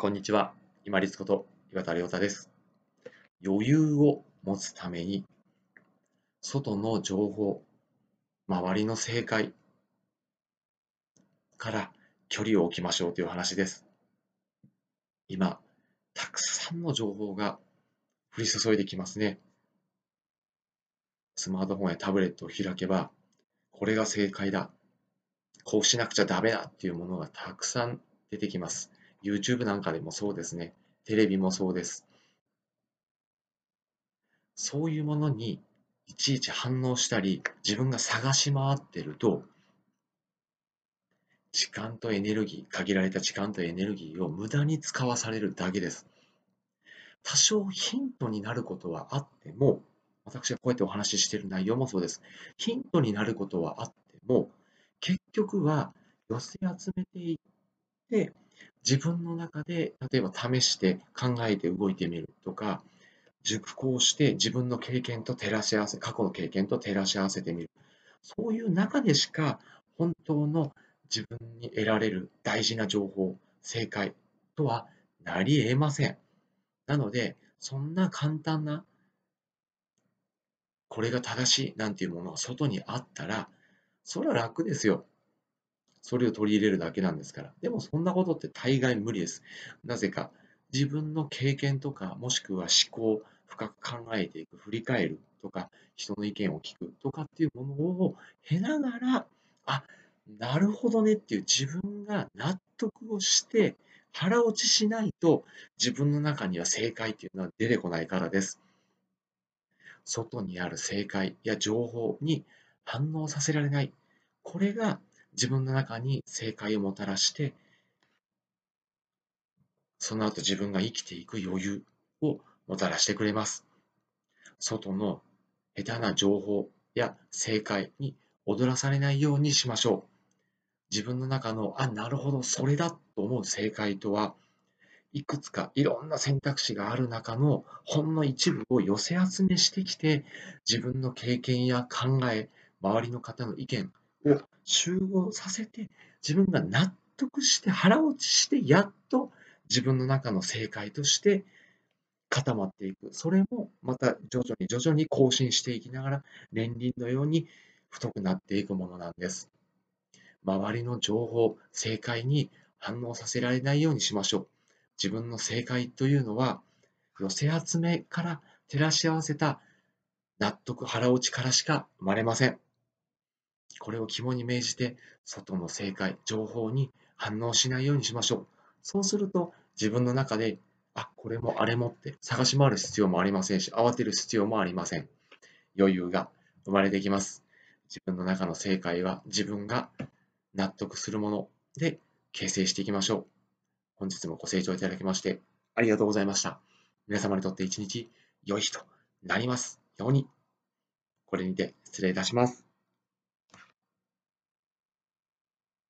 こんにちは。今立こと岩田亮太です。余裕を持つために、外の情報、周りの正解から距離を置きましょうという話です。今、たくさんの情報が降り注いできますね。スマートフォンやタブレットを開けば、これが正解だ。こうしなくちゃダメだっていうものがたくさん出てきます。YouTube なんかでもそうですね。テレビもそうです。そういうものにいちいち反応したり、自分が探し回ってると、時間とエネルギー、限られた時間とエネルギーを無駄に使わされるだけです。多少ヒントになることはあっても、私がこうやってお話ししている内容もそうです。ヒントになることはあっても、結局は寄せ集めていって、自分の中で例えば試して考えて動いてみるとか、熟考して自分の経験と照らし合わせ、過去の経験と照らし合わせてみる。そういう中でしか本当の自分に得られる大事な情報、正解とはなり得ません。なので、そんな簡単な、これが正しいなんていうものが外にあったら、それは楽ですよ。それを取り入れるだけなんですから。でもそんなことって大概無理です。なぜか、自分の経験とか、もしくは思考、深く考えていく、振り返るとか、人の意見を聞くとかっていうものを経ながら、あ、なるほどねっていう自分が納得をして、腹落ちしないと自分の中には正解っていうのは出てこないからです。外にある正解や情報に反応させられない。これが自分の中に正解をもたらして、その後自分が生きていく余裕をもたらしてくれます。外の下手な情報や正解に踊らされないようにしましょう。自分の中の、あ、なるほど、それだと思う正解とは、いくつかいろんな選択肢がある中のほんの一部を寄せ集めしてきて、自分の経験や考え、周りの方の意見集合させて、自分が納得して腹落ちして、やっと自分の中の正解として固まっていく。それもまた徐々に徐々に更新していきながら、年輪のように太くなっていくものなんです。周りの情報、正解に反応させられないようにしましょう。自分の正解というのは、寄せ集めから照らし合わせた納得、腹落ちからしか生まれません。これを肝に銘じて、外の正解、情報に反応しないようにしましょう。そうすると、自分の中で、あ、これもあれもって探し回る必要もありませんし、慌てる必要もありません。余裕が生まれてきます。自分の中の正解は自分が納得するもので形成していきましょう。本日もご清聴いただきましてありがとうございました。皆様にとって一日良い日となりますように。これにて失礼いたします。